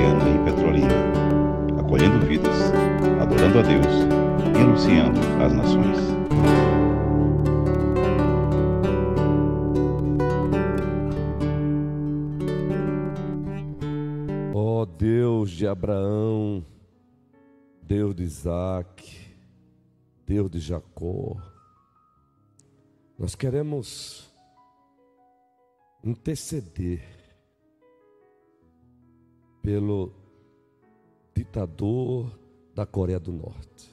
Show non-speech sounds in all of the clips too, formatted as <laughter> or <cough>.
Em Petrolina, acolhendo vidas, adorando a Deus e anunciando as nações. Ó Deus de Abraão, Deus de Isaac, Deus de Jacó, nós queremos interceder pelo ditador da Coreia do Norte.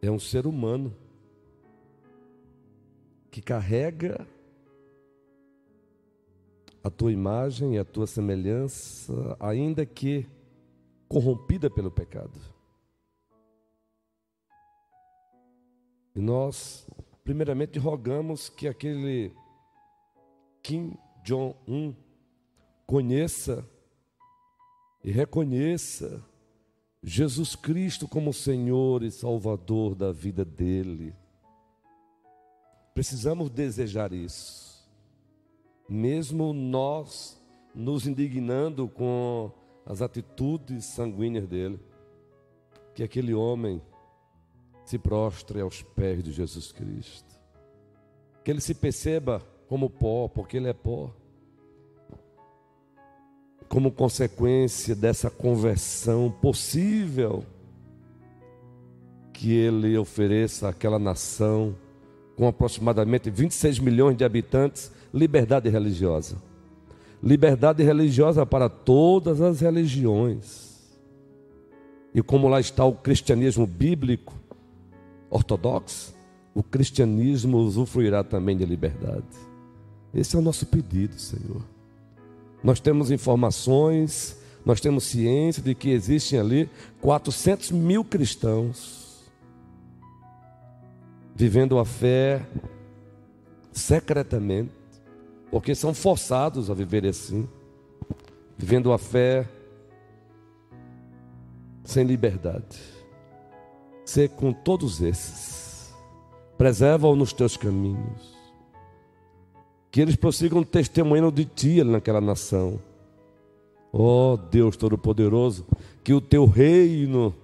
É um ser humano que carrega a tua imagem e a tua semelhança, ainda que corrompida pelo pecado. E nós, primeiramente, rogamos que aquele Kim Jong-un conheça e reconheça Jesus Cristo como Senhor e Salvador da vida dele. Precisamos desejar isso, mesmo nós nos indignando com as atitudes sanguíneas dele, que aquele homem se prostre aos pés de Jesus Cristo, que ele se perceba como pó, porque ele é pó como consequência dessa conversão possível, que ele ofereça àquela nação, com aproximadamente 26 milhões de habitantes, liberdade religiosa. Liberdade religiosa para todas as religiões. E como lá está o cristianismo bíblico, ortodoxo, o cristianismo usufruirá também de liberdade. Esse é o nosso pedido, Senhor. Nós temos informações, nós temos ciência de que existem ali 400 mil cristãos vivendo a fé secretamente, porque são forçados a viver assim, vivendo a fé sem liberdade. Ser com todos esses, preserva-o nos teus caminhos que eles prossigam testemunhando de ti naquela nação. Ó oh, Deus Todo-Poderoso, que o teu reino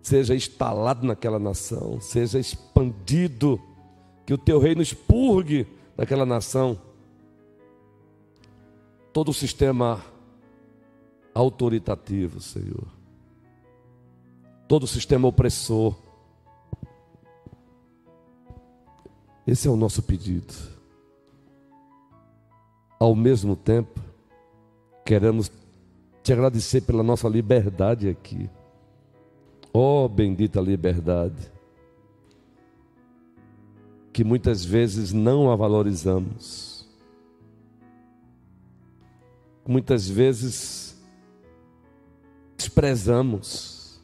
seja instalado naquela nação, seja expandido, que o teu reino expurgue daquela nação todo o sistema autoritativo, Senhor, todo o sistema opressor. Esse é o nosso pedido ao mesmo tempo, queremos te agradecer pela nossa liberdade aqui. Oh, bendita liberdade, que muitas vezes não a valorizamos, muitas vezes desprezamos,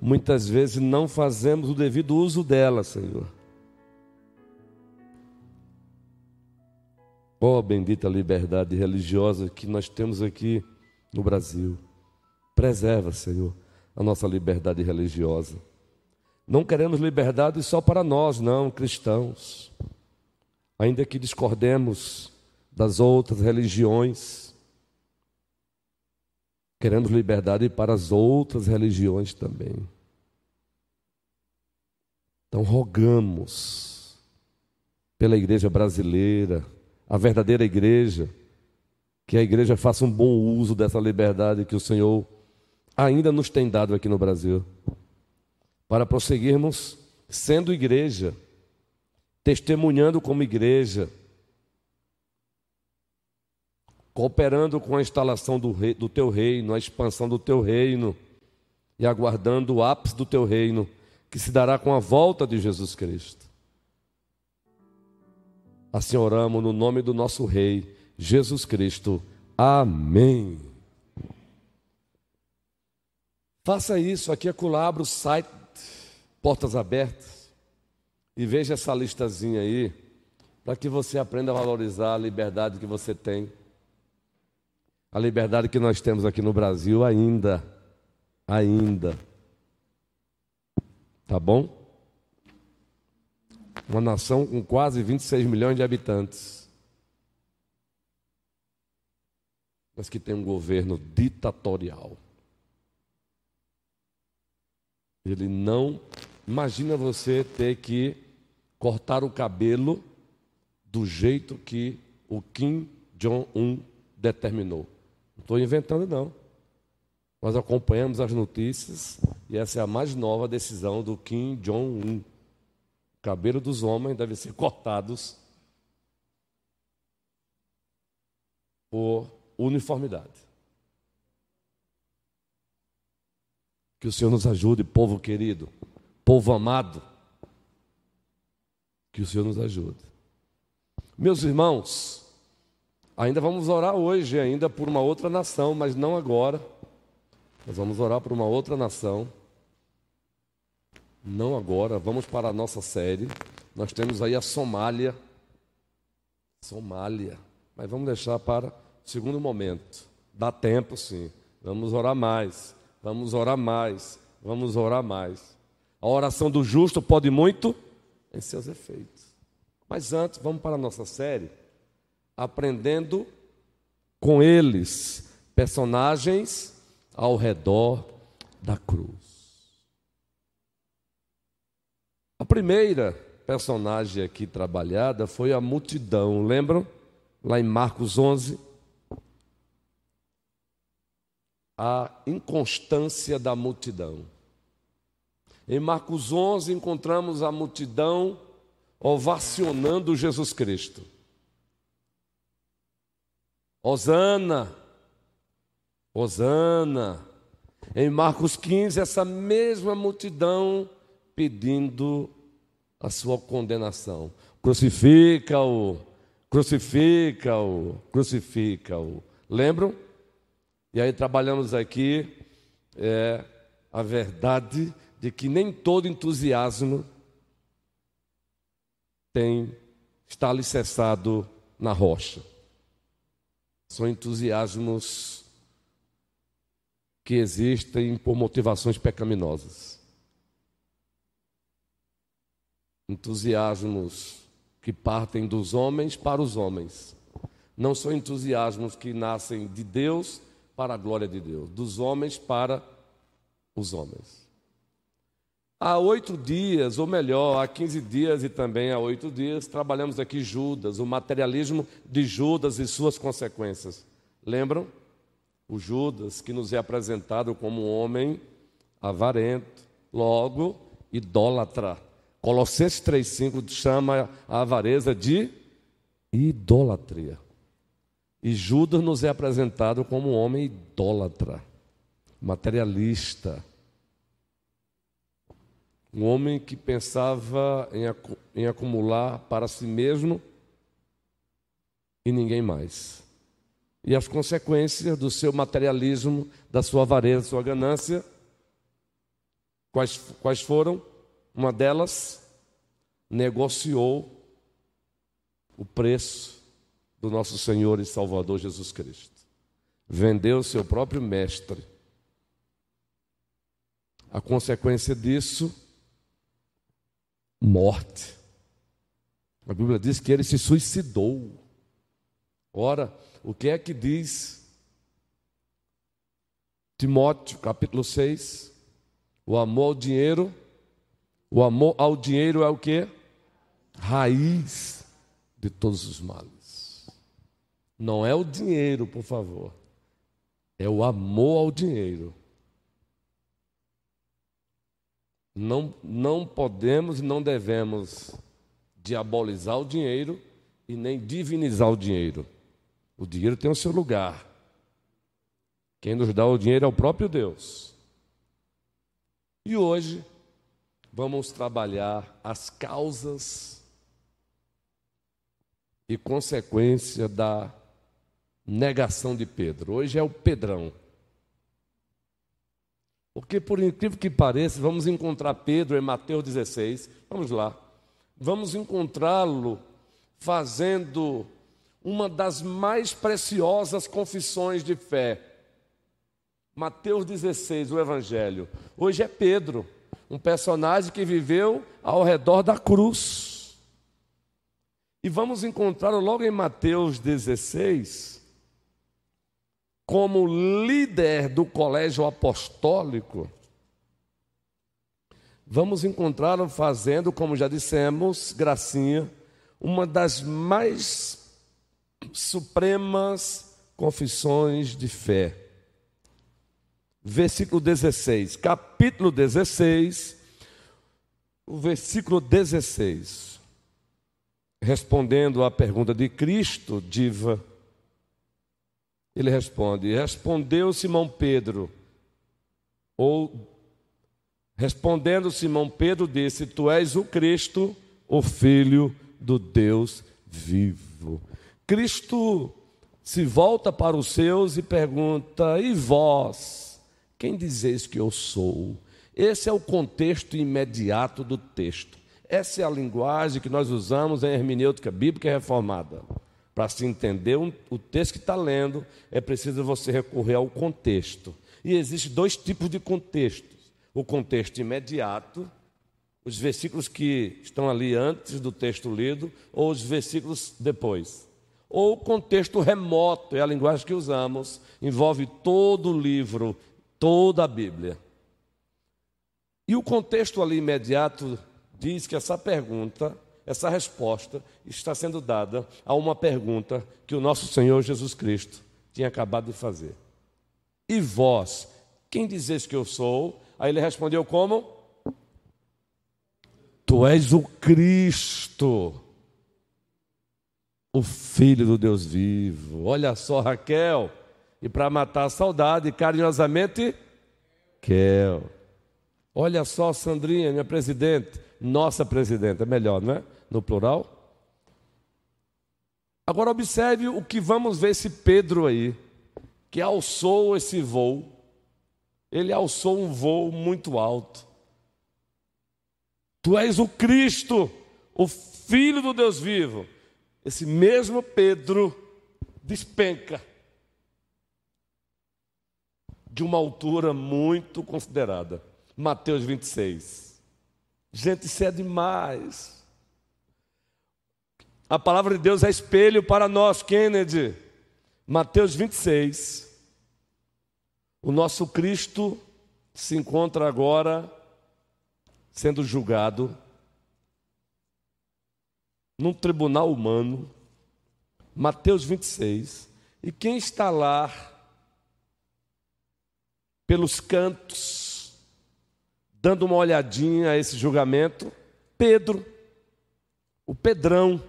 muitas vezes não fazemos o devido uso dela, Senhor. Ó oh, bendita liberdade religiosa que nós temos aqui no Brasil. Preserva, Senhor, a nossa liberdade religiosa. Não queremos liberdade só para nós, não, cristãos. Ainda que discordemos das outras religiões, queremos liberdade para as outras religiões também. Então, rogamos pela igreja brasileira, a verdadeira igreja, que a igreja faça um bom uso dessa liberdade que o Senhor ainda nos tem dado aqui no Brasil, para prosseguirmos sendo igreja, testemunhando como igreja, cooperando com a instalação do, rei, do teu reino, a expansão do teu reino e aguardando o ápice do teu reino, que se dará com a volta de Jesus Cristo. Assim oramos no nome do nosso Rei, Jesus Cristo. Amém. Faça isso, aqui é Culabro, site Portas Abertas, e veja essa listazinha aí, para que você aprenda a valorizar a liberdade que você tem. A liberdade que nós temos aqui no Brasil ainda. Ainda. Tá bom? Uma nação com quase 26 milhões de habitantes. mas que tem um governo ditatorial. Ele não. Imagina você ter que cortar o cabelo do jeito que o Kim Jong-un determinou. Não estou inventando, não. Nós acompanhamos as notícias e essa é a mais nova decisão do Kim Jong-un. Cabelo dos homens deve ser cortados por uniformidade. Que o Senhor nos ajude, povo querido, povo amado. Que o Senhor nos ajude. Meus irmãos, ainda vamos orar hoje ainda por uma outra nação, mas não agora. Nós vamos orar por uma outra nação. Não agora, vamos para a nossa série. Nós temos aí a Somália. Somália. Mas vamos deixar para o segundo momento. Dá tempo, sim. Vamos orar mais. Vamos orar mais. Vamos orar mais. A oração do justo pode muito em seus efeitos. Mas antes, vamos para a nossa série, aprendendo com eles, personagens ao redor da cruz. A primeira personagem aqui trabalhada foi a multidão, lembram? Lá em Marcos 11. A inconstância da multidão. Em Marcos 11 encontramos a multidão ovacionando Jesus Cristo. Osana, Osana. Em Marcos 15, essa mesma multidão pedindo a sua condenação. Crucifica-o, crucifica-o, crucifica-o. Lembram? E aí trabalhamos aqui é, a verdade de que nem todo entusiasmo tem está alicerçado na rocha. São entusiasmos que existem por motivações pecaminosas. Entusiasmos que partem dos homens para os homens. Não são entusiasmos que nascem de Deus para a glória de Deus, dos homens para os homens. Há oito dias, ou melhor, há quinze dias e também há oito dias, trabalhamos aqui Judas, o materialismo de Judas e suas consequências. Lembram? O Judas que nos é apresentado como um homem avarento, logo idólatra. Colossenses 3,5 chama a avareza de idolatria. E Judas nos é apresentado como um homem idólatra, materialista um homem que pensava em, em acumular para si mesmo e ninguém mais. E as consequências do seu materialismo, da sua avareza, da sua ganância, quais, quais foram? Uma delas, negociou o preço do nosso Senhor e Salvador Jesus Cristo. Vendeu seu próprio mestre. A consequência disso morte. A Bíblia diz que ele se suicidou. Ora, o que é que diz Timóteo, capítulo 6? O amor ao dinheiro, o amor ao dinheiro é o que? Raiz de todos os males. Não é o dinheiro, por favor. É o amor ao dinheiro. Não, não podemos e não devemos diabolizar o dinheiro e nem divinizar o dinheiro. O dinheiro tem o seu lugar. Quem nos dá o dinheiro é o próprio Deus. E hoje vamos trabalhar as causas e consequência da negação de Pedro. Hoje é o Pedrão. Porque, por incrível que pareça, vamos encontrar Pedro em Mateus 16. Vamos lá. Vamos encontrá-lo fazendo uma das mais preciosas confissões de fé. Mateus 16, o Evangelho. Hoje é Pedro, um personagem que viveu ao redor da cruz. E vamos encontrá-lo logo em Mateus 16, como líder do colégio apostólico, vamos encontrá-lo fazendo, como já dissemos, Gracinha, uma das mais supremas confissões de fé. Versículo 16, capítulo 16, o versículo 16. Respondendo à pergunta de Cristo, diva, ele responde: Respondeu Simão Pedro, ou respondendo Simão Pedro, disse: Tu és o Cristo, o Filho do Deus vivo. Cristo se volta para os seus e pergunta: E vós, quem dizeis que eu sou? Esse é o contexto imediato do texto. Essa é a linguagem que nós usamos em hermenêutica bíblica reformada. Para se entender o texto que está lendo, é preciso você recorrer ao contexto. E existem dois tipos de contextos: o contexto imediato, os versículos que estão ali antes do texto lido, ou os versículos depois. Ou o contexto remoto, é a linguagem que usamos, envolve todo o livro, toda a Bíblia. E o contexto ali imediato diz que essa pergunta essa resposta está sendo dada a uma pergunta que o nosso Senhor Jesus Cristo tinha acabado de fazer. E vós, quem dizes que eu sou? Aí ele respondeu como? Tu és o Cristo, o Filho do Deus vivo. Olha só, Raquel. E para matar a saudade, carinhosamente, Kel. Olha só, Sandrinha, minha presidente, nossa presidente, é melhor, não é? no plural. Agora observe o que vamos ver esse Pedro aí, que alçou esse voo. Ele alçou um voo muito alto. Tu és o Cristo, o Filho do Deus vivo. Esse mesmo Pedro despenca de uma altura muito considerada. Mateus 26. Gente, isso é demais. A palavra de Deus é espelho para nós, Kennedy. Mateus 26. O nosso Cristo se encontra agora sendo julgado num tribunal humano. Mateus 26. E quem está lá pelos cantos, dando uma olhadinha a esse julgamento? Pedro, o Pedrão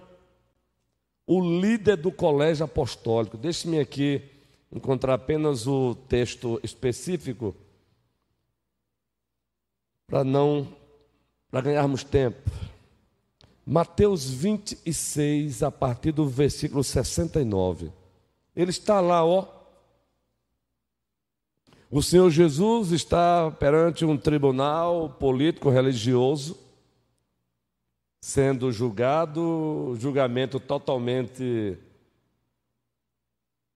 o líder do colégio apostólico. Deixe-me aqui encontrar apenas o texto específico para não para ganharmos tempo. Mateus 26, a partir do versículo 69. Ele está lá, ó. O Senhor Jesus está perante um tribunal político religioso sendo julgado, julgamento totalmente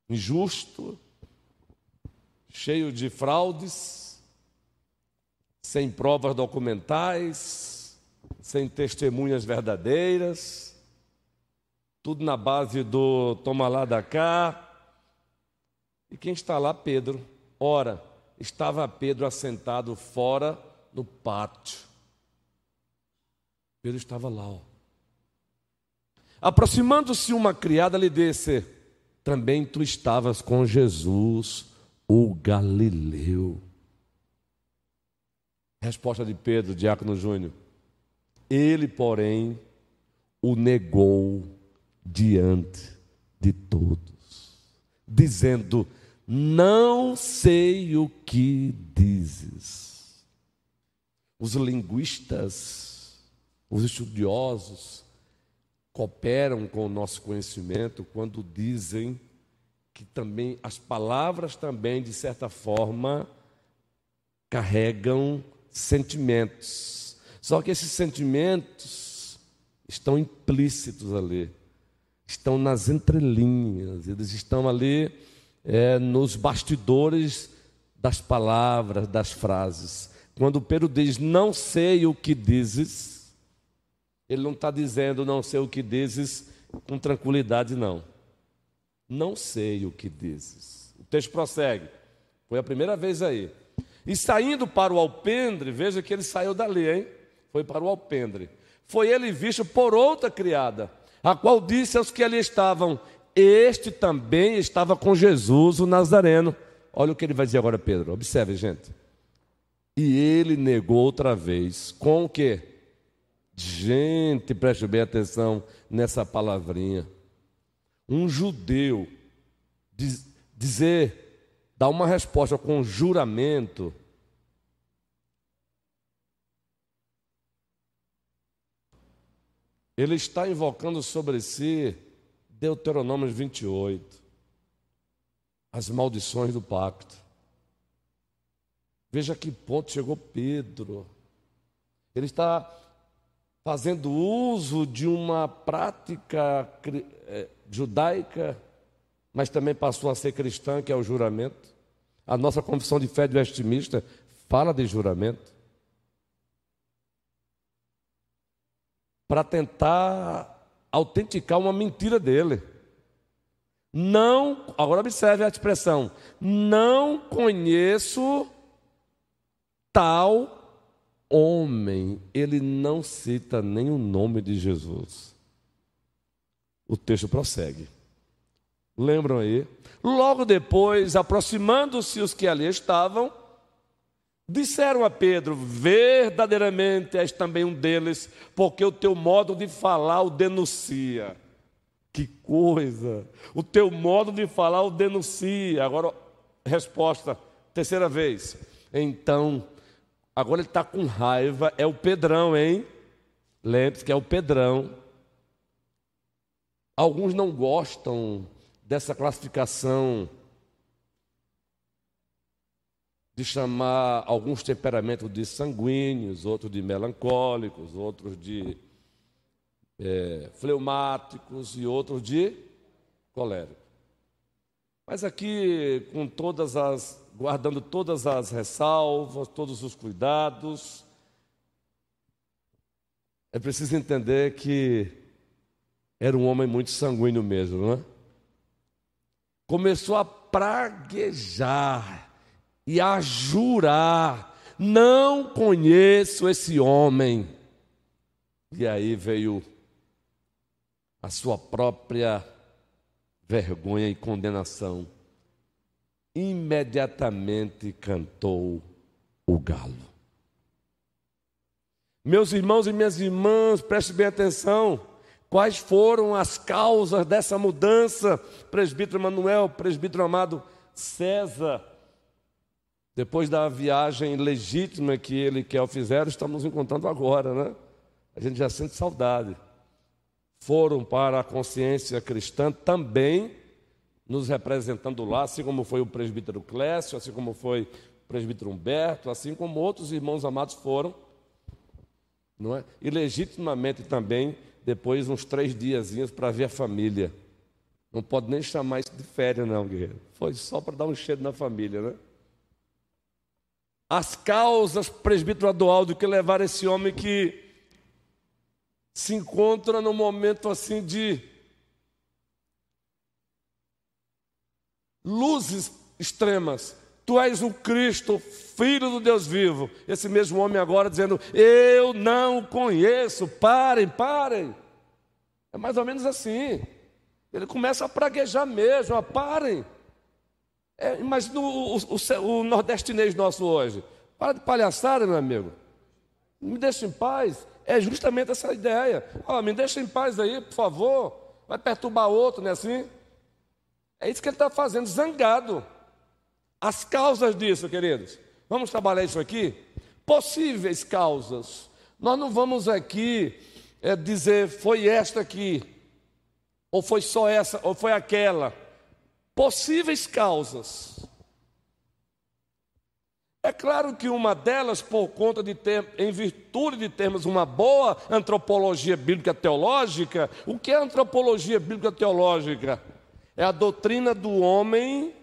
injusto, cheio de fraudes, sem provas documentais, sem testemunhas verdadeiras, tudo na base do toma lá da cá. E quem está lá? Pedro. Ora, estava Pedro assentado fora no pátio Pedro estava lá. Ó. Aproximando-se uma criada, lhe disse: Também tu estavas com Jesus, o Galileu. Resposta de Pedro, Diácono Júnior. Ele, porém, o negou diante de todos, dizendo: Não sei o que dizes. Os linguistas os estudiosos cooperam com o nosso conhecimento quando dizem que também as palavras também de certa forma carregam sentimentos. Só que esses sentimentos estão implícitos ali, estão nas entrelinhas, eles estão ali é, nos bastidores das palavras, das frases. Quando Pedro diz: Não sei o que dizes, ele não está dizendo não sei o que dizes com tranquilidade, não. Não sei o que dizes. O texto prossegue. Foi a primeira vez aí. E saindo para o alpendre, veja que ele saiu dali, hein? Foi para o alpendre. Foi ele visto por outra criada, a qual disse aos que ali estavam: Este também estava com Jesus, o Nazareno. Olha o que ele vai dizer agora, Pedro. Observe, gente. E ele negou outra vez. Com o quê? Gente, preste bem atenção nessa palavrinha. Um judeu diz, dizer, dar uma resposta com juramento. Ele está invocando sobre si Deuteronômio 28 as maldições do pacto. Veja que ponto chegou Pedro. Ele está fazendo uso de uma prática é, judaica, mas também passou a ser cristã, que é o juramento. A nossa confissão de fé de Westminster fala de juramento. Para tentar autenticar uma mentira dele. Não, agora observe a expressão, não conheço tal homem. Ele não cita nem o nome de Jesus. O texto prossegue. Lembram aí? Logo depois, aproximando-se os que ali estavam, disseram a Pedro: Verdadeiramente és também um deles, porque o teu modo de falar o denuncia. Que coisa! O teu modo de falar o denuncia. Agora, resposta, terceira vez. Então, agora ele está com raiva, é o Pedrão, hein? Lembre-se que é o Pedrão. Alguns não gostam dessa classificação de chamar alguns temperamentos de sanguíneos, outros de melancólicos, outros de é, fleumáticos e outros de coléricos. Mas aqui, com todas as, guardando todas as ressalvas, todos os cuidados, é preciso entender que era um homem muito sanguíneo mesmo, não é? Começou a praguejar e a jurar: não conheço esse homem. E aí veio a sua própria vergonha e condenação, imediatamente cantou o galo. Meus irmãos e minhas irmãs, preste bem atenção. Quais foram as causas dessa mudança? Presbítero Manuel, presbítero amado César, depois da viagem legítima que ele e Kel fizeram, estamos encontrando agora, né? A gente já sente saudade foram para a consciência cristã também nos representando lá, assim como foi o presbítero Clécio, assim como foi o presbítero Humberto, assim como outros irmãos amados foram, não é? E legitimamente também, depois uns três diazinhos para ver a família. Não pode nem chamar isso de férias, não, guerreiro. Foi só para dar um cheiro na família, né? As causas, presbítero Adualdo, que levaram esse homem que se encontra num momento assim de luzes extremas. Tu és o Cristo, filho do Deus vivo. Esse mesmo homem agora dizendo: Eu não conheço. Parem, parem. É mais ou menos assim. Ele começa a praguejar mesmo. Ó, parem. É, imagina o, o, o, o nordestinês nosso hoje. Para de palhaçada, meu amigo. Me deixa em paz é justamente essa ideia. Oh, me deixa em paz aí, por favor. Vai perturbar outro, não é assim? É isso que ele está fazendo, zangado. As causas disso, queridos. Vamos trabalhar isso aqui? Possíveis causas. Nós não vamos aqui é, dizer foi esta aqui, ou foi só essa, ou foi aquela. Possíveis causas. É claro que uma delas, por conta de ter, em virtude de termos uma boa antropologia bíblica teológica, o que é antropologia bíblica teológica? É a doutrina do homem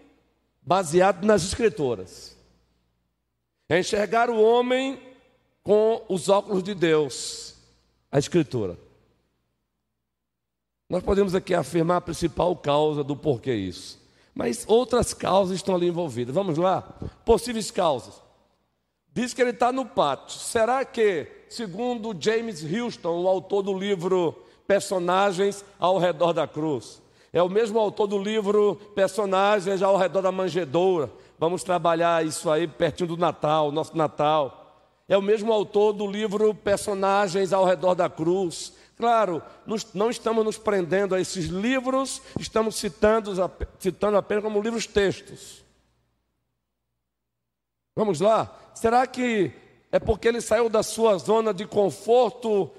baseado nas escrituras. É enxergar o homem com os óculos de Deus, a escritura. Nós podemos aqui afirmar a principal causa do porquê isso. Mas outras causas estão ali envolvidas. Vamos lá? Possíveis causas. Diz que ele está no pátio. Será que, segundo James Houston, o autor do livro Personagens ao Redor da Cruz, é o mesmo autor do livro Personagens ao Redor da Manjedoura. Vamos trabalhar isso aí pertinho do Natal, nosso Natal. É o mesmo autor do livro Personagens ao Redor da Cruz. Claro, não estamos nos prendendo a esses livros, estamos citando, citando apenas como livros textos. Vamos lá? Será que é porque ele saiu da sua zona de conforto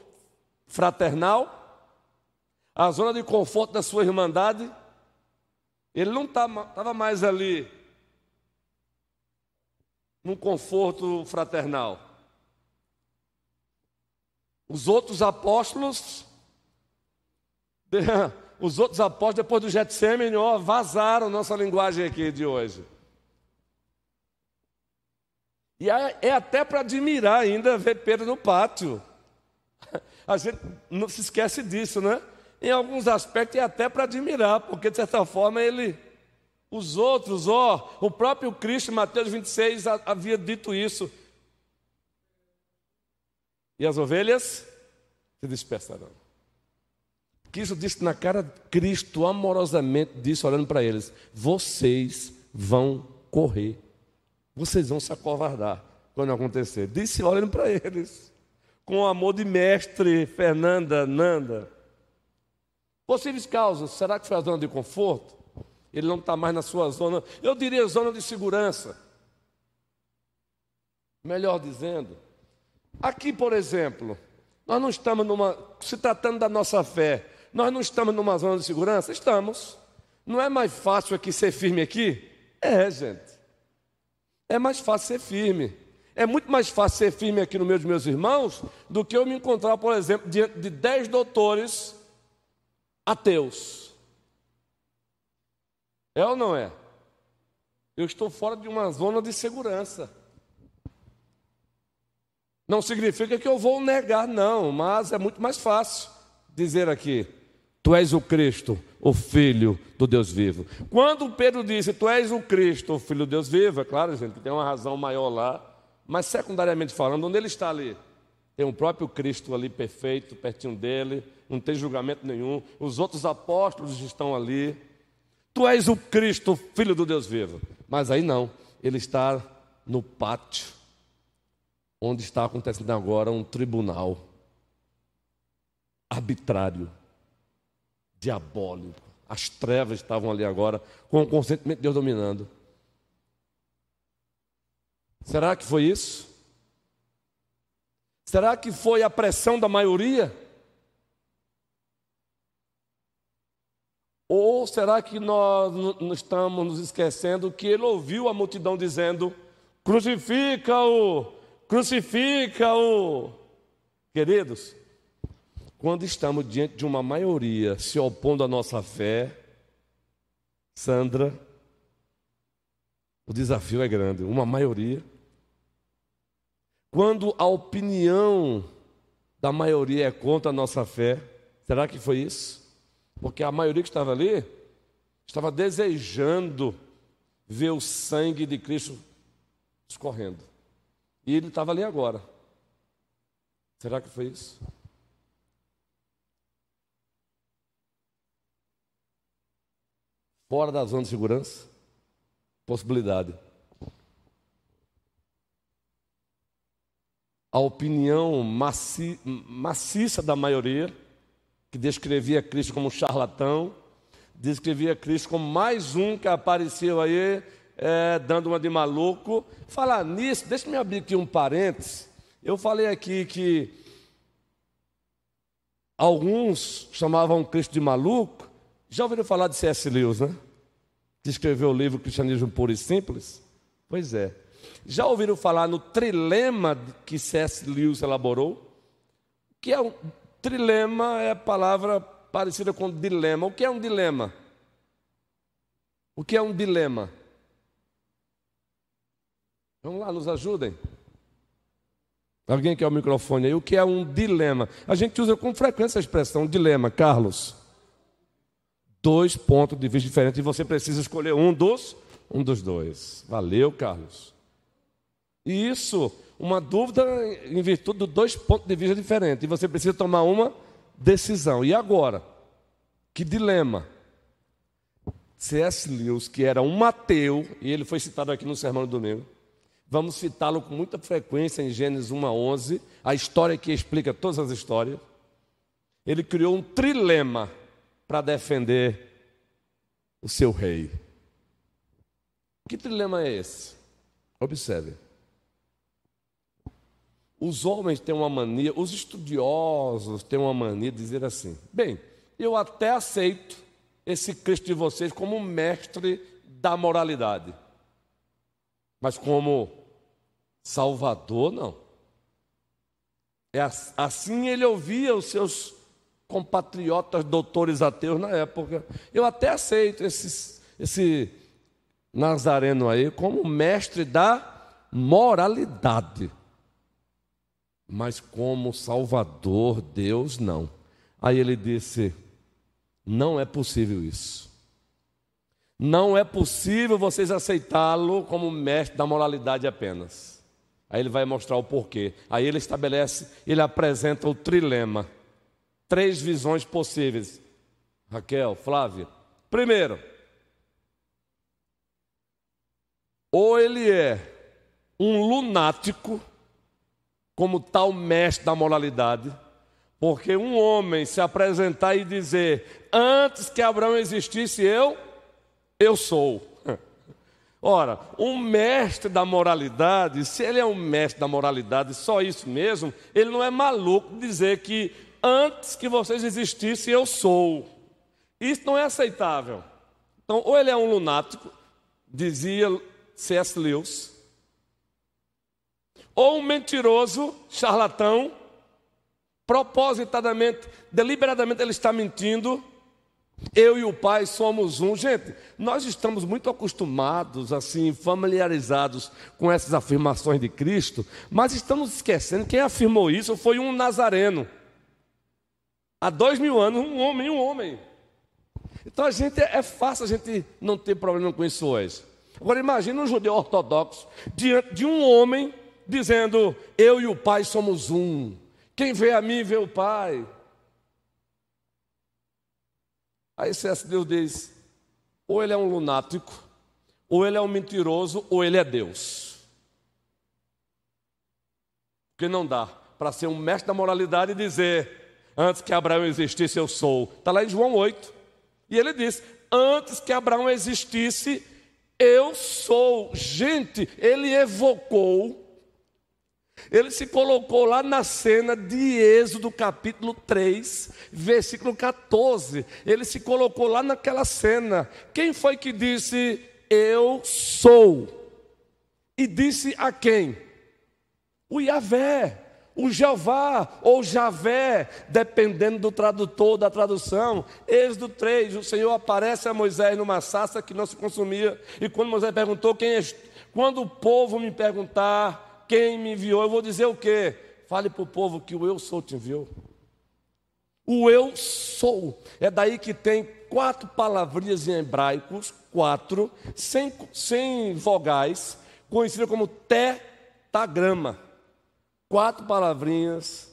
fraternal? A zona de conforto da sua irmandade? Ele não estava tá, mais ali num conforto fraternal. Os outros apóstolos, <laughs> os outros apóstolos, depois do Getsemane, ó, vazaram nossa linguagem aqui de hoje. E é até para admirar ainda ver Pedro no pátio. <laughs> A gente não se esquece disso, né? Em alguns aspectos é até para admirar, porque de certa forma ele, os outros, ó, o próprio Cristo, Mateus 26, havia dito isso. E as ovelhas se dispersarão. Cristo disse na cara Cristo, amorosamente, disse olhando para eles: Vocês vão correr vocês vão se acovardar quando acontecer. Disse olhando para eles, com o amor de mestre Fernanda Nanda. Possíveis causas, será que foi a zona de conforto? Ele não está mais na sua zona, eu diria zona de segurança. Melhor dizendo, aqui, por exemplo, nós não estamos numa, se tratando da nossa fé, nós não estamos numa zona de segurança? Estamos. Não é mais fácil aqui ser firme aqui? É, gente é mais fácil ser firme. É muito mais fácil ser firme aqui no meio dos meus irmãos do que eu me encontrar, por exemplo, diante de dez doutores ateus. É ou não é? Eu estou fora de uma zona de segurança. Não significa que eu vou negar, não, mas é muito mais fácil dizer aqui: Tu és o Cristo, o Filho do Deus vivo. Quando Pedro disse, Tu és o Cristo, o Filho do Deus vivo, é claro, gente, tem uma razão maior lá, mas secundariamente falando, onde ele está ali? Tem o próprio Cristo ali perfeito, pertinho dele, não tem julgamento nenhum, os outros apóstolos estão ali. Tu és o Cristo, Filho do Deus vivo. Mas aí não, ele está no pátio, onde está acontecendo agora um tribunal arbitrário diabólico. As trevas estavam ali agora, com o consentimento de Deus dominando. Será que foi isso? Será que foi a pressão da maioria? Ou será que nós estamos nos esquecendo que ele ouviu a multidão dizendo: crucifica-o, crucifica-o? Queridos, quando estamos diante de uma maioria se opondo à nossa fé, Sandra, o desafio é grande. Uma maioria. Quando a opinião da maioria é contra a nossa fé, será que foi isso? Porque a maioria que estava ali estava desejando ver o sangue de Cristo escorrendo. E ele estava ali agora. Será que foi isso? Fora da zona de segurança? Possibilidade. A opinião maci, maciça da maioria, que descrevia Cristo como um charlatão, descrevia Cristo como mais um que apareceu aí é, dando uma de maluco. Falar nisso, deixa-me abrir aqui um parênteses. Eu falei aqui que alguns chamavam Cristo de maluco, já ouviram falar de C.S. Lewis, né? Que escreveu o livro Cristianismo Puro e Simples? Pois é. Já ouviram falar no trilema que C.S. Lewis elaborou? Que é um trilema é a palavra parecida com dilema. O que é um dilema? O que é um dilema? Vamos lá, nos ajudem. Alguém quer o microfone aí? O que é um dilema? A gente usa com frequência a expressão dilema, Carlos Dois pontos de vista diferentes e você precisa escolher um dos, um dos dois. Valeu, Carlos. E isso, uma dúvida em virtude de dois pontos de vista diferentes. E você precisa tomar uma decisão. E agora? Que dilema. C.S. Lewis, que era um ateu, e ele foi citado aqui no Sermão do Domingo, vamos citá-lo com muita frequência em Gênesis 1 a 11, a história que explica todas as histórias. Ele criou um trilema para defender o seu rei. Que trilema é esse? Observe. Os homens têm uma mania, os estudiosos têm uma mania de dizer assim: bem, eu até aceito esse Cristo de vocês como mestre da moralidade, mas como Salvador, não. É assim ele ouvia os seus compatriotas doutores ateus na época. Eu até aceito esse Nazareno aí como mestre da moralidade, mas como Salvador, Deus não. Aí ele disse: não é possível isso. Não é possível vocês aceitá-lo como mestre da moralidade apenas. Aí ele vai mostrar o porquê. Aí ele estabelece, ele apresenta o trilema. Três visões possíveis. Raquel, Flávia. Primeiro, ou ele é um lunático, como tal mestre da moralidade, porque um homem se apresentar e dizer: Antes que Abraão existisse, eu, eu sou. Ora, um mestre da moralidade, se ele é um mestre da moralidade, só isso mesmo, ele não é maluco dizer que antes que vocês existissem, eu sou. Isso não é aceitável. Então, ou ele é um lunático, dizia C.S. Lewis, ou um mentiroso, charlatão, propositadamente, deliberadamente ele está mentindo. Eu e o Pai somos um. Gente, nós estamos muito acostumados, assim, familiarizados com essas afirmações de Cristo, mas estamos esquecendo quem afirmou isso foi um nazareno. Há dois mil anos, um homem, um homem. Então a gente é fácil a gente não ter problema com isso hoje. Agora imagine um judeu ortodoxo diante de um homem dizendo: Eu e o Pai somos um. Quem vê a mim vê o Pai. Aí C.S. Deus diz: ou ele é um lunático, ou ele é um mentiroso, ou ele é Deus. Porque não dá para ser um mestre da moralidade e dizer: antes que Abraão existisse, eu sou. Está lá em João 8. E ele diz: antes que Abraão existisse, eu sou. Gente, ele evocou ele se colocou lá na cena de Êxodo, capítulo 3, versículo 14. Ele se colocou lá naquela cena. Quem foi que disse: Eu sou? E disse a quem? O Yahvé, o Jeová ou Javé, dependendo do tradutor, da tradução. Êxodo 3, o Senhor aparece a Moisés numa sassa que não se consumia. E quando Moisés perguntou: Quem é? Quando o povo me perguntar quem me enviou, eu vou dizer o quê? Fale para o povo que o eu sou te enviou. O eu sou. É daí que tem quatro palavrinhas em hebraicos, quatro, sem, sem vogais, conhecida como tetagrama. Quatro palavrinhas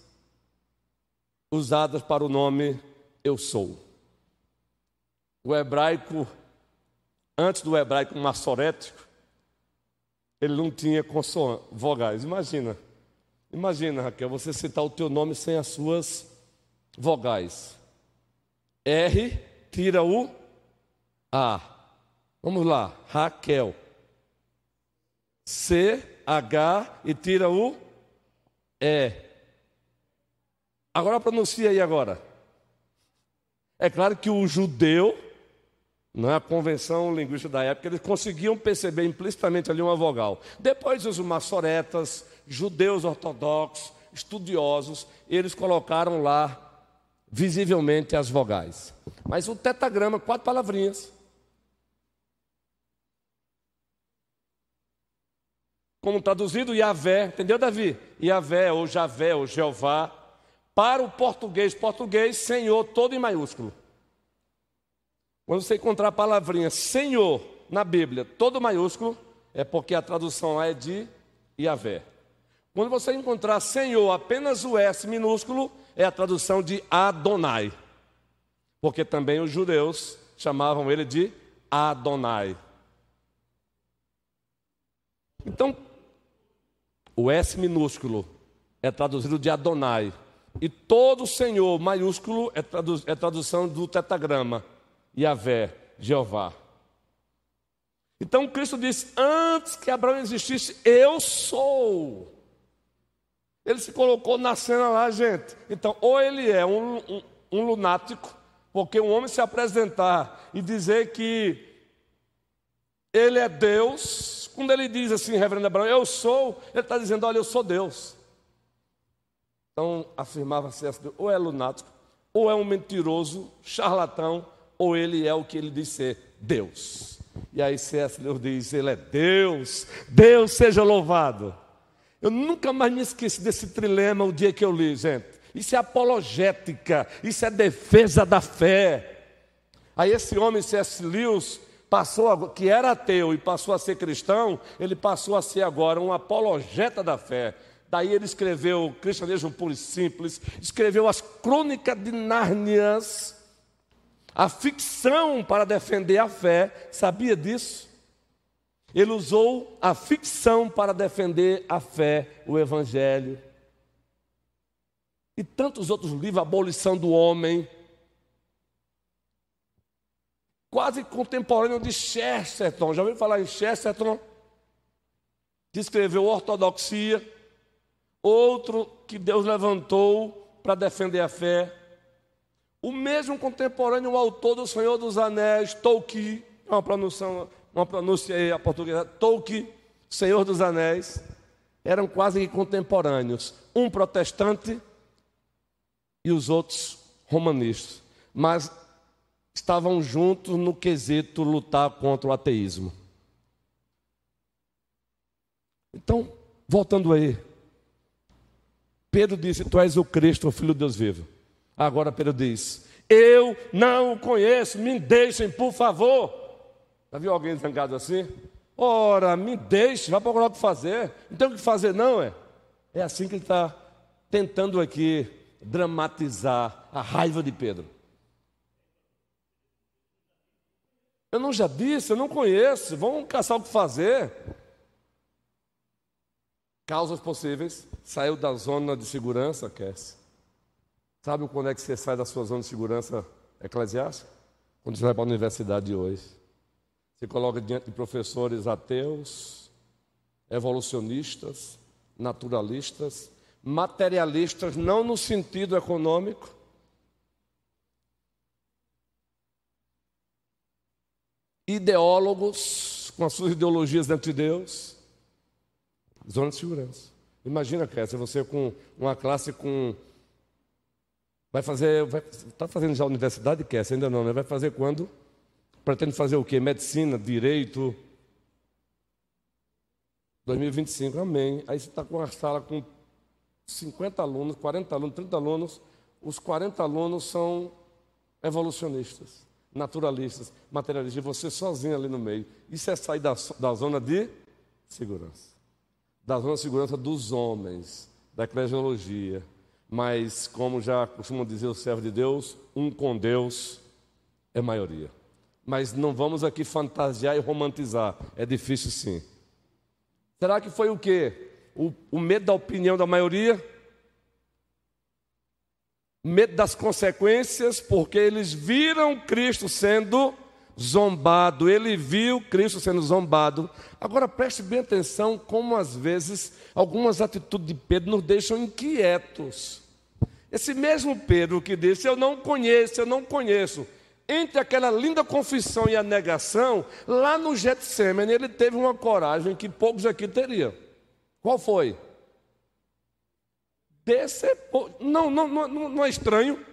usadas para o nome eu sou. O hebraico, antes do hebraico massorético, ele não tinha vogais. Imagina. Imagina, Raquel, você citar o teu nome sem as suas vogais. R tira o A. Vamos lá, Raquel. C, H e tira o E. Agora pronuncia aí agora. É claro que o judeu não é a convenção linguística da época, eles conseguiam perceber implicitamente ali uma vogal. Depois os maçoretas, judeus ortodoxos, estudiosos, eles colocaram lá visivelmente as vogais. Mas o tetagrama, quatro palavrinhas. Como traduzido, Yahvé, entendeu, Davi? Yahvé, ou Javé, ou Jeová. Para o português, português, Senhor, todo em maiúsculo. Quando você encontrar a palavrinha Senhor na Bíblia, todo maiúsculo, é porque a tradução é de Yahvé. Quando você encontrar Senhor apenas o S minúsculo, é a tradução de Adonai. Porque também os judeus chamavam ele de Adonai. Então, o S minúsculo é traduzido de Adonai. E todo Senhor maiúsculo é, tradu é tradução do tetagrama. Yahvé, Jeová. Então Cristo disse: Antes que Abraão existisse, eu sou. Ele se colocou na cena lá, gente. Então, ou ele é um, um, um lunático, porque um homem se apresentar e dizer que ele é Deus, quando ele diz assim, reverendo Abraão, eu sou, ele está dizendo, olha, eu sou Deus. Então, afirmava-se ou é lunático, ou é um mentiroso, charlatão, ou ele é o que ele diz ser, Deus. E aí C.S. Lewis diz: Ele é Deus, Deus seja louvado. Eu nunca mais me esqueci desse trilema o dia que eu li, gente. Isso é apologética, isso é defesa da fé. Aí esse homem, C.S. Lewis, passou, que era ateu e passou a ser cristão, ele passou a ser agora um apologeta da fé. Daí ele escreveu Cristianismo Puro e Simples, escreveu as Crônicas de Nárnias, a ficção para defender a fé, sabia disso? Ele usou a ficção para defender a fé, o Evangelho. E tantos outros livros, Abolição do Homem, quase contemporâneo de Chesterton. Já ouviu falar em Chesterton? Que escreveu Ortodoxia. Outro que Deus levantou para defender a fé. O mesmo contemporâneo, o autor do Senhor dos Anéis, Tolkien, é uma pronúncia, uma pronúncia aí, a portuguesa, Tolkien, Senhor dos Anéis, eram quase contemporâneos. Um protestante e os outros romanistas. Mas estavam juntos no quesito lutar contra o ateísmo. Então, voltando aí, Pedro disse: Tu és o Cristo, o Filho de Deus vivo. Agora Pedro diz: Eu não o conheço, me deixem, por favor. Já viu alguém zangado assim? Ora, me deixe, vai procurar o que fazer. Não tem o que fazer, não, é? É assim que ele está tentando aqui dramatizar a raiva de Pedro. Eu não já disse, eu não conheço, vamos caçar o que fazer. Causas possíveis, saiu da zona de segurança, Cassie. Sabe quando é que você sai da sua zona de segurança eclesiástica? Quando você vai para a universidade de hoje. Você coloca diante de professores ateus, evolucionistas, naturalistas, materialistas, não no sentido econômico, ideólogos com as suas ideologias dentro de Deus. Zona de segurança. Imagina, Kézia, você com uma classe com Vai fazer. Está fazendo já a universidade, quer? Ainda não, né? Vai fazer quando? Pretende fazer o quê? Medicina, direito. 2025, amém. Aí você está com uma sala com 50 alunos, 40 alunos, 30 alunos. Os 40 alunos são evolucionistas, naturalistas, materialistas. E você sozinho ali no meio. Isso é sair da, da zona de segurança. Da zona de segurança dos homens, da eclesiologia mas, como já costumam dizer os servos de Deus, um com Deus é maioria. Mas não vamos aqui fantasiar e romantizar, é difícil sim. Será que foi o quê? O, o medo da opinião da maioria? Medo das consequências, porque eles viram Cristo sendo zombado, ele viu Cristo sendo zombado. Agora preste bem atenção como às vezes algumas atitudes de Pedro nos deixam inquietos. Esse mesmo Pedro que disse: Eu não conheço, eu não conheço. Entre aquela linda confissão e a negação, lá no Getsemane ele teve uma coragem que poucos aqui teriam. Qual foi? Descer. Não, não, não, não é estranho.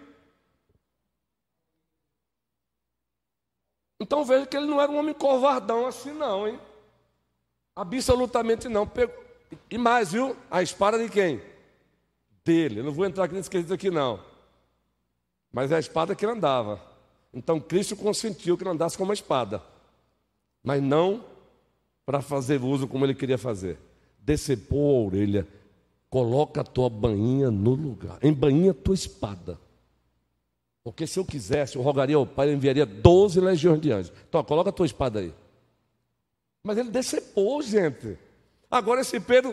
Então veja que ele não era um homem covardão assim, não, hein? Absolutamente não. E mais, viu? A espada de quem? Dele. Eu não vou entrar aqui nesse quesito aqui, não. Mas é a espada que ele andava. Então Cristo consentiu que não andasse com uma espada, mas não para fazer uso como ele queria fazer. Decepou a orelha, coloca a tua bainha no lugar, embainha a tua espada. Porque se eu quisesse, eu rogaria ao Pai, eu enviaria 12 legiões de anjos. Então, coloca a tua espada aí. Mas ele decepou, gente. Agora esse Pedro,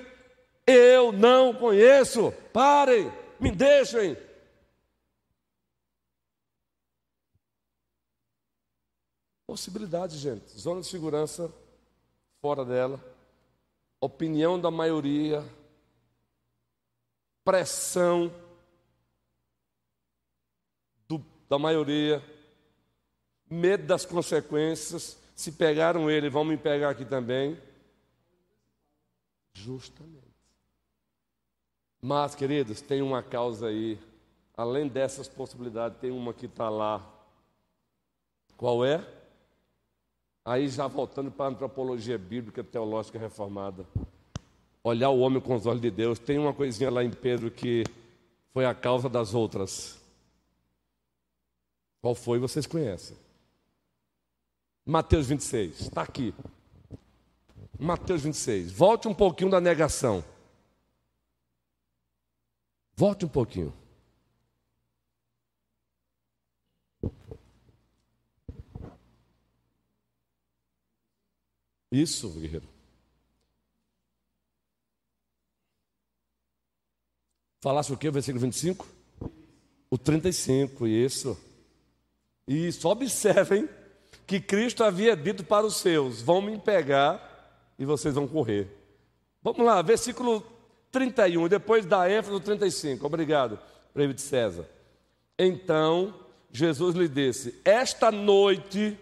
eu não conheço. Parem, me deixem. Possibilidade, gente. Zona de segurança, fora dela. Opinião da maioria. Pressão do, da maioria. Medo das consequências. Se pegaram ele, vão me pegar aqui também. Justamente. Mas, queridos, tem uma causa aí. Além dessas possibilidades, tem uma que está lá. Qual é? Aí já voltando para a antropologia bíblica teológica reformada. Olhar o homem com os olhos de Deus. Tem uma coisinha lá em Pedro que foi a causa das outras. Qual foi? Vocês conhecem. Mateus 26, está aqui. Mateus 26. Volte um pouquinho da negação. Volte um pouquinho. Isso, guerreiro. Falasse o que? O versículo 25? O 35, isso. Isso, observem que Cristo havia dito para os seus: vão me pegar e vocês vão correr. Vamos lá, versículo 31, depois da ênfase do 35. Obrigado, prêmio de César. Então Jesus lhe disse: Esta noite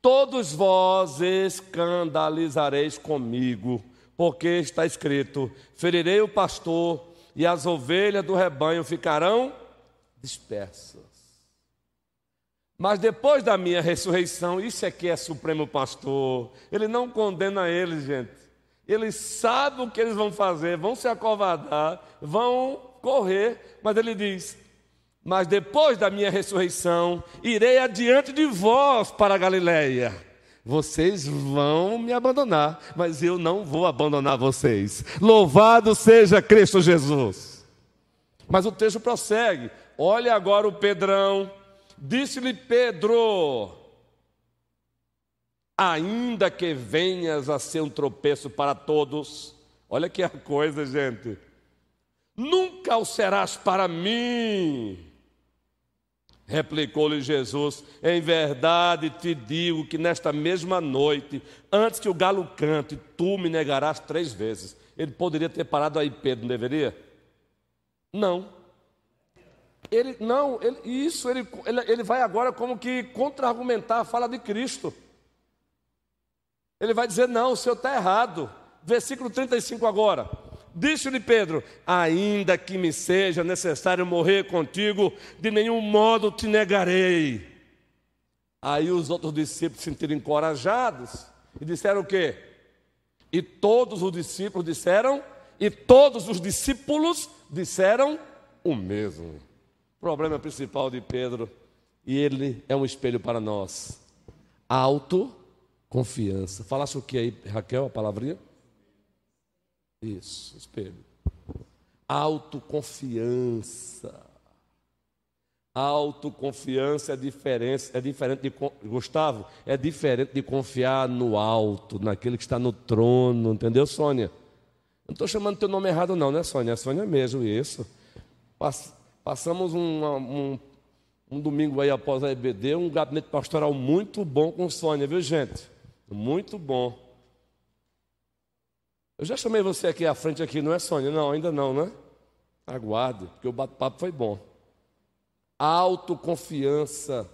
Todos vós escandalizareis comigo, porque está escrito: ferirei o pastor e as ovelhas do rebanho ficarão dispersas. Mas depois da minha ressurreição, isso é que é supremo pastor. Ele não condena eles, gente. Ele sabe o que eles vão fazer, vão se acovardar, vão correr, mas ele diz: mas depois da minha ressurreição, irei adiante de vós para Galiléia. Vocês vão me abandonar, mas eu não vou abandonar vocês. Louvado seja Cristo Jesus. Mas o texto prossegue. Olha agora o Pedrão. Disse-lhe Pedro: Ainda que venhas a ser um tropeço para todos, olha que <laughs> a coisa, gente. Nunca o serás para mim. Replicou-lhe Jesus: Em verdade te digo que nesta mesma noite, antes que o galo cante, tu me negarás três vezes. Ele poderia ter parado aí, Pedro, não deveria? Não. Ele não, ele, isso ele, ele, ele vai agora como que contra-argumentar a fala de Cristo. Ele vai dizer: não, o senhor está errado. Versículo 35 agora. Disse-lhe Pedro: Ainda que me seja necessário morrer contigo, de nenhum modo te negarei. Aí os outros discípulos se sentiram encorajados e disseram o quê? E todos os discípulos disseram, e todos os discípulos disseram o mesmo. O problema principal de Pedro, e ele é um espelho para nós. Autoconfiança. Falasse o que aí, Raquel, a palavrinha? Isso, espelho. Autoconfiança. Autoconfiança é diferente, é diferente de Gustavo, é diferente de confiar no alto, naquele que está no trono, entendeu, Sônia? Não estou chamando teu nome errado, não, né, Sônia? É Sônia mesmo, isso. Passamos um, um, um domingo aí após a EBD, um gabinete pastoral muito bom com Sônia, viu, gente? Muito bom. Eu já chamei você aqui à frente aqui, não é Sônia? Não, ainda não, né? Aguarde, porque o bate-papo foi bom. Autoconfiança.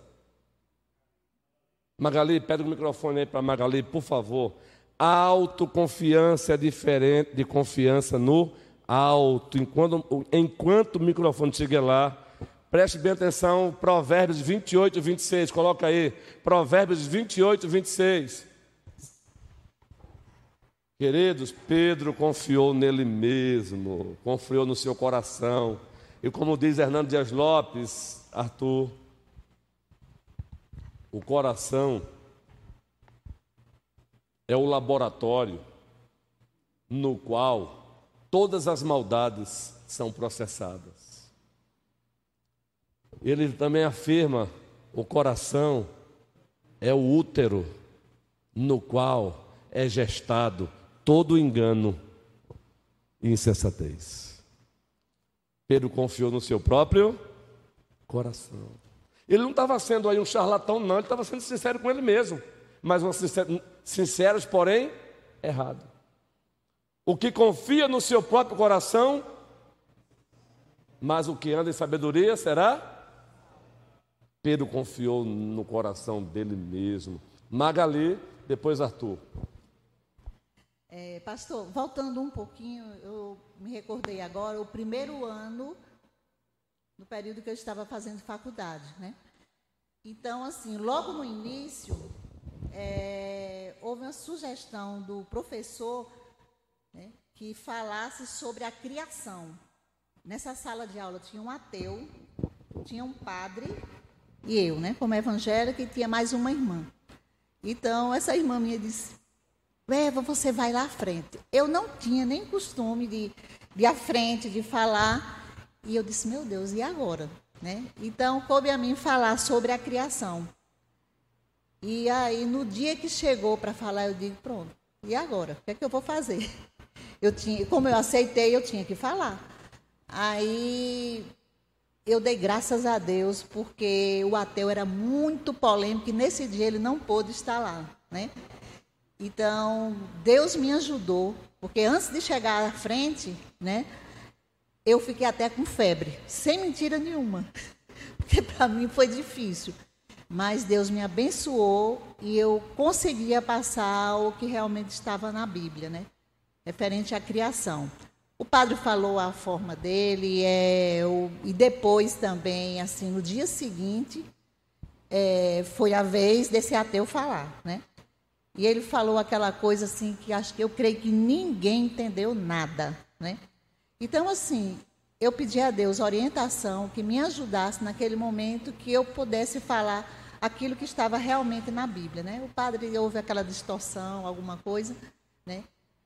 Magali, pega o microfone aí para Magali, por favor. Autoconfiança é diferente de confiança no alto. Enquanto, enquanto o microfone chegar lá, preste bem atenção, Provérbios 28 e 26, coloca aí. Provérbios 28 e 26. Queridos, Pedro confiou nele mesmo, confiou no seu coração. E como diz Hernando Dias Lopes, Arthur, O coração é o laboratório no qual todas as maldades são processadas. Ele também afirma: o coração é o útero no qual é gestado todo engano e insensatez. Pedro confiou no seu próprio coração. Ele não estava sendo aí um charlatão, não, ele estava sendo sincero com ele mesmo. Mas um sincero, sinceros, porém, errado. O que confia no seu próprio coração, mas o que anda em sabedoria será? Pedro confiou no coração dele mesmo. Magali, depois Arthur. É, pastor, voltando um pouquinho, eu me recordei agora, o primeiro ano, no período que eu estava fazendo faculdade, né? Então, assim, logo no início, é, houve uma sugestão do professor né, que falasse sobre a criação. Nessa sala de aula tinha um ateu, tinha um padre e eu, né, como evangélica, e tinha mais uma irmã. Então, essa irmã minha disse: Eva, você vai lá à frente. Eu não tinha nem costume de, de à frente, de falar. E eu disse, meu Deus, e agora? Né? Então, coube a mim falar sobre a criação. E aí, no dia que chegou para falar, eu digo, pronto, e agora? O que é que eu vou fazer? <laughs> Eu tinha, como eu aceitei, eu tinha que falar. Aí, eu dei graças a Deus, porque o ateu era muito polêmico e nesse dia ele não pôde estar lá, né? Então, Deus me ajudou, porque antes de chegar à frente, né, eu fiquei até com febre, sem mentira nenhuma, <laughs> porque para mim foi difícil. Mas Deus me abençoou e eu conseguia passar o que realmente estava na Bíblia, né, referente à criação. O padre falou a forma dele, é, o, e depois também, assim, no dia seguinte, é, foi a vez desse ateu falar, né? E ele falou aquela coisa assim que acho que eu creio que ninguém entendeu nada, né? Então assim, eu pedi a Deus orientação que me ajudasse naquele momento que eu pudesse falar aquilo que estava realmente na Bíblia, né? O padre houve aquela distorção, alguma coisa, né?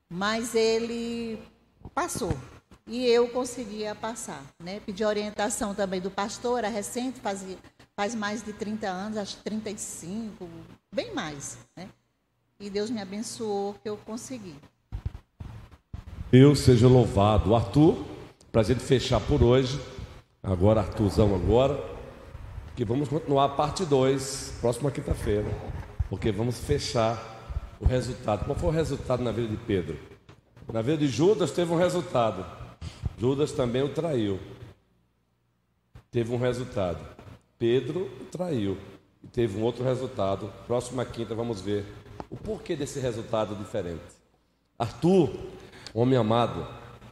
Mas ele passou e eu conseguia passar, né? Pedi orientação também do pastor, era recente, fazia faz mais de 30 anos, acho 35, bem mais, né? E Deus me abençoou que eu consegui. Deus seja louvado. Arthur, para a gente fechar por hoje, agora Arthurzão agora, que vamos continuar a parte 2, próxima quinta-feira, porque vamos fechar o resultado. Qual foi o resultado na vida de Pedro? Na vida de Judas teve um resultado. Judas também o traiu. Teve um resultado. Pedro o traiu. E teve um outro resultado. Próxima quinta vamos ver o porquê desse resultado diferente. Arthur, homem amado.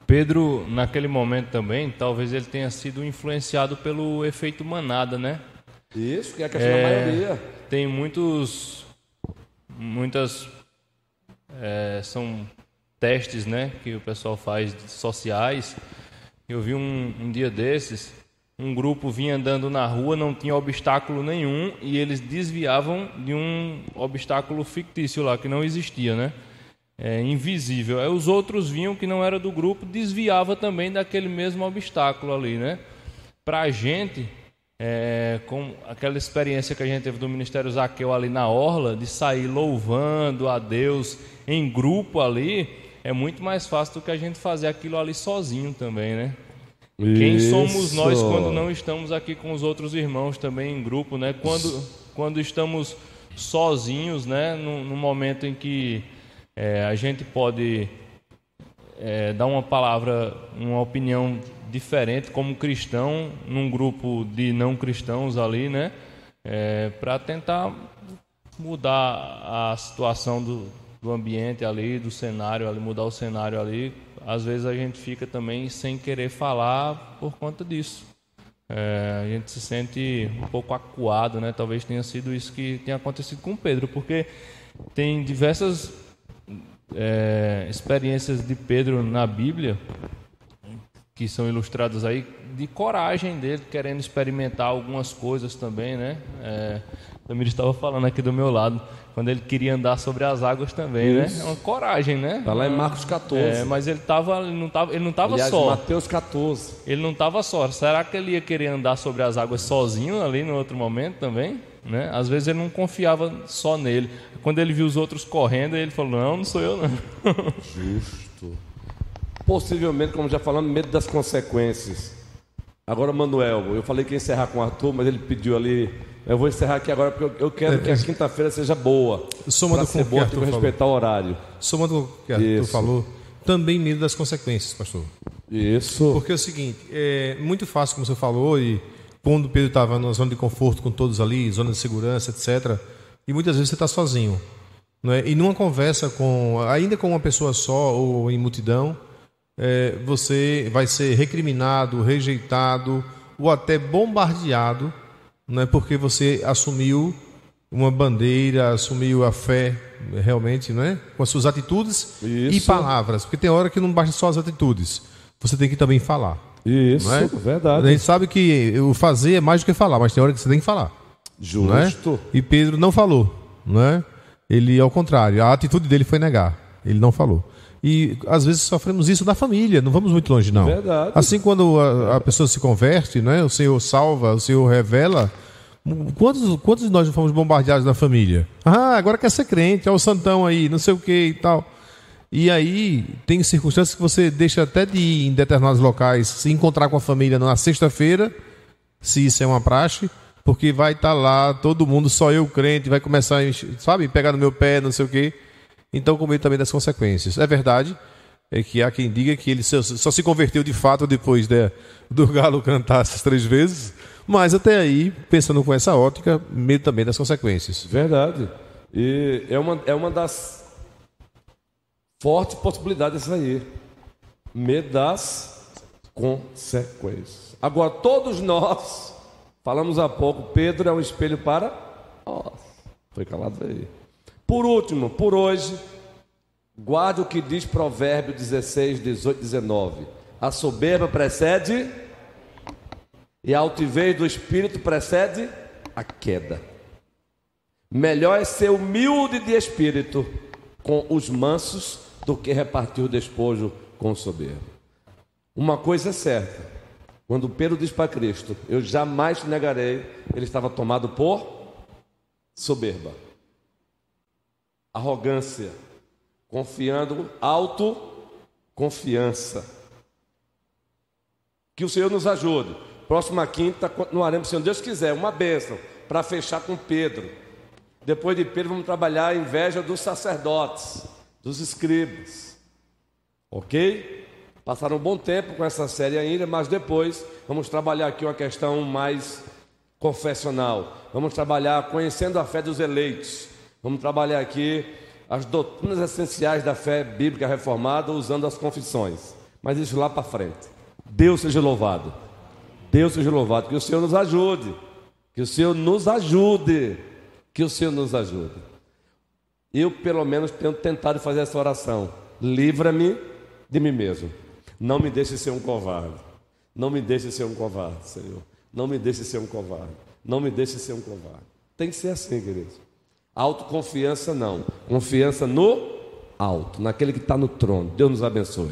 Pedro, naquele momento também, talvez ele tenha sido influenciado pelo efeito manada, né? Isso, que é a questão é, da maioria. Tem muitos, muitas, é, são testes, né, que o pessoal faz sociais. Eu vi um, um dia desses um grupo vinha andando na rua, não tinha obstáculo nenhum e eles desviavam de um obstáculo fictício lá que não existia, né? É, invisível. Aí os outros vinham que não era do grupo, desviava também daquele mesmo obstáculo ali, né? Para a gente, é, com aquela experiência que a gente teve do Ministério Zaqueu ali na orla, de sair louvando a Deus em grupo ali, é muito mais fácil do que a gente fazer aquilo ali sozinho também, né? Quem somos nós quando não estamos aqui com os outros irmãos também em grupo, né? Quando, quando estamos sozinhos, né? No, no momento em que é, a gente pode é, dar uma palavra, uma opinião diferente como cristão num grupo de não cristãos ali, né? É, Para tentar mudar a situação do, do ambiente ali, do cenário ali, mudar o cenário ali às vezes a gente fica também sem querer falar por conta disso. É, a gente se sente um pouco acuado, né? Talvez tenha sido isso que tenha acontecido com Pedro, porque tem diversas é, experiências de Pedro na Bíblia que são ilustradas aí de coragem dele querendo experimentar algumas coisas também, né? É, Tamir estava falando aqui do meu lado, quando ele queria andar sobre as águas também, Isso. né? É uma coragem, né? Está lá em Marcos 14. É, mas ele, tava, ele não estava ele não tava Aliás, só. Mateus 14. Ele não estava só. Será que ele ia querer andar sobre as águas sozinho ali no outro momento também? Né? Às vezes ele não confiava só nele. Quando ele viu os outros correndo, ele falou: Não, não sou eu, não. Justo. Possivelmente, como já falamos, medo das consequências. Agora, Manuel, eu falei que ia encerrar com o Arthur, mas ele pediu ali. Eu vou encerrar aqui agora porque eu- quero que a quinta-feira seja boa. Somando com ser boa, Arthur tem que falou. respeitar o horário. Somando o que Arthur Isso. falou, também medo das consequências, pastor. Isso. Porque é o seguinte, é muito fácil, como você falou, e quando o Pedro estava na zona de conforto com todos ali, zona de segurança, etc. E muitas vezes você está sozinho. Não é? E numa conversa com, ainda com uma pessoa só ou em multidão, é, você vai ser recriminado, rejeitado ou até bombardeado, não é? porque você assumiu uma bandeira, assumiu a fé realmente, não é? Com as suas atitudes e Isso. palavras, porque tem hora que não basta só as atitudes, você tem que também falar. Isso, é? verdade. A gente sabe que o fazer é mais do que falar, mas tem hora que você tem que falar. Não é? Justo. E Pedro não falou, não é? Ele, ao contrário, a atitude dele foi negar. Ele não falou. E às vezes sofremos isso na família, não vamos muito longe, não. Verdade. Assim, quando a, a pessoa se converte, né? o Senhor salva, o Senhor revela. Quantos, quantos de nós fomos bombardeados na família? Ah, agora quer ser crente, é o santão aí, não sei o que e tal. E aí, tem circunstâncias que você deixa até de ir em determinados locais, se encontrar com a família na sexta-feira, se isso é uma praxe, porque vai estar lá todo mundo, só eu crente, vai começar, a sabe, pegar no meu pé, não sei o quê. Então, com medo também das consequências. É verdade é que há quem diga que ele só, se converteu de fato depois né, do galo cantar essas três vezes, mas até aí, pensando com essa ótica, medo também das consequências. Verdade. E é uma, é uma das fortes possibilidades isso aí. Medo das consequências. Agora, todos nós, falamos há pouco, Pedro é um espelho para nós. Foi calado aí. Por último, por hoje, guarde o que diz Provérbio 16, 18, 19. A soberba precede e a altivez do espírito precede a queda. Melhor é ser humilde de espírito com os mansos do que repartir o despojo com o soberbo. Uma coisa é certa: quando Pedro diz para Cristo, Eu jamais te negarei, ele estava tomado por soberba, arrogância, confiando, autoconfiança. Que o Senhor nos ajude. Próxima quinta continuaremos, se Deus quiser, uma bênção para fechar com Pedro. Depois de Pedro, vamos trabalhar a inveja dos sacerdotes, dos escribas. Ok? Passaram um bom tempo com essa série ainda, mas depois vamos trabalhar aqui uma questão mais confessional. Vamos trabalhar conhecendo a fé dos eleitos. Vamos trabalhar aqui as doutrinas essenciais da fé bíblica reformada usando as confissões. Mas isso lá para frente. Deus seja louvado. Deus seja louvado. Que o Senhor nos ajude. Que o Senhor nos ajude. Que o Senhor nos ajude. Eu, pelo menos, tenho tentado fazer essa oração. Livra-me de mim mesmo. Não me deixe ser um covarde. Não me deixe ser um covarde, Senhor. Não me deixe ser um covarde. Não me deixe ser um covarde. Tem que ser assim, queridos. Autoconfiança não. Confiança no alto, naquele que está no trono. Deus nos abençoe.